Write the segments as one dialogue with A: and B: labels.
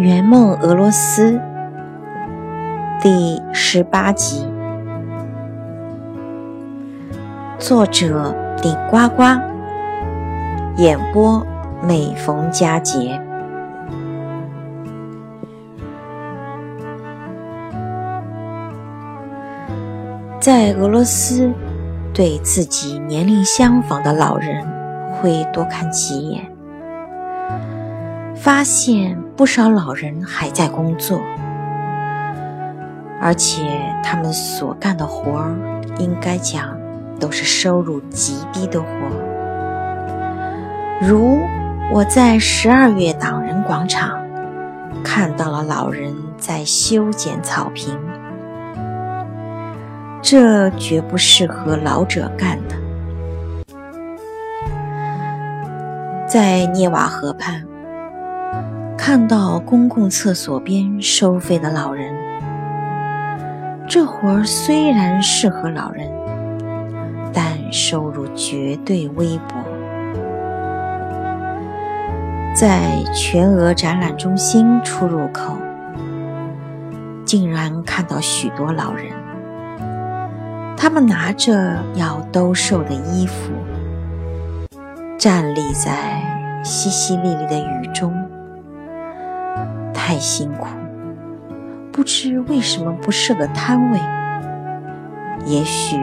A: 圆梦俄罗斯第十八集，作者顶呱呱，演播每逢佳节。在俄罗斯，对自己年龄相仿的老人会多看几眼。发现不少老人还在工作，而且他们所干的活儿，应该讲都是收入极低的活儿。如我在十二月党人广场看到了老人在修剪草坪，这绝不适合老者干的。在涅瓦河畔。看到公共厕所边收费的老人，这活儿虽然适合老人，但收入绝对微薄。在全俄展览中心出入口，竟然看到许多老人，他们拿着要兜售的衣服，站立在淅淅沥沥的雨中。太辛苦，不知为什么不设个摊位。也许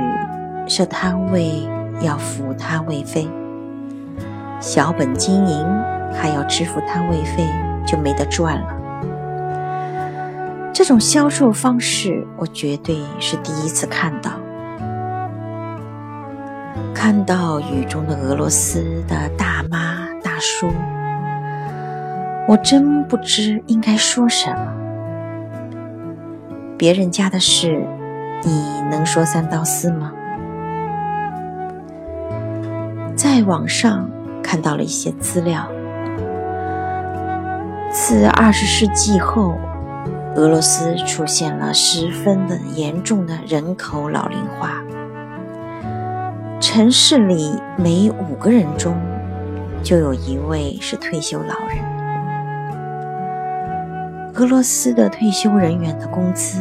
A: 设摊位要付摊位费，小本经营还要支付摊位费，就没得赚了。这种销售方式，我绝对是第一次看到。看到雨中的俄罗斯的大妈大叔。我真不知应该说什么。别人家的事，你能说三道四吗？在网上看到了一些资料，自二十世纪后，俄罗斯出现了十分的严重的人口老龄化，城市里每五个人中就有一位是退休老人。俄罗斯的退休人员的工资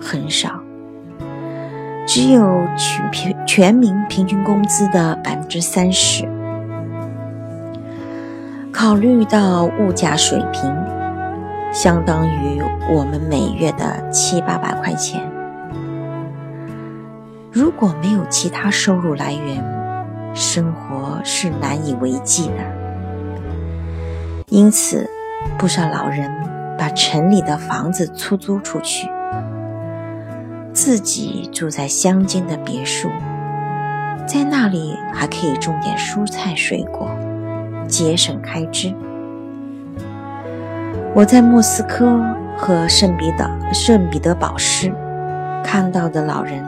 A: 很少，只有全平全民平均工资的百分之三十。考虑到物价水平，相当于我们每月的七八百块钱。如果没有其他收入来源，生活是难以为继的。因此，不少老人。把城里的房子出租出去，自己住在乡间的别墅，在那里还可以种点蔬菜水果，节省开支。我在莫斯科和圣彼得圣彼得堡市看到的老人，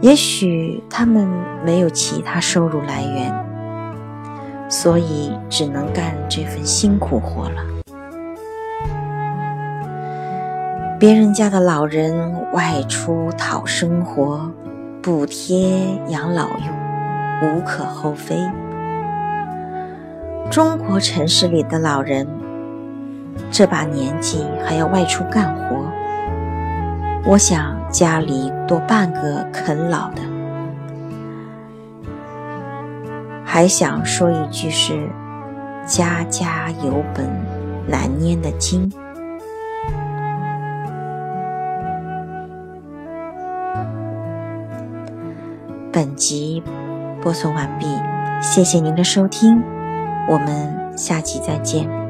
A: 也许他们没有其他收入来源，所以只能干这份辛苦活了。别人家的老人外出讨生活，补贴养老用，无可厚非。中国城市里的老人，这把年纪还要外出干活，我想家里多半个啃老的。还想说一句是：家家有本难念的经。本集播送完毕，谢谢您的收听，我们下集再见。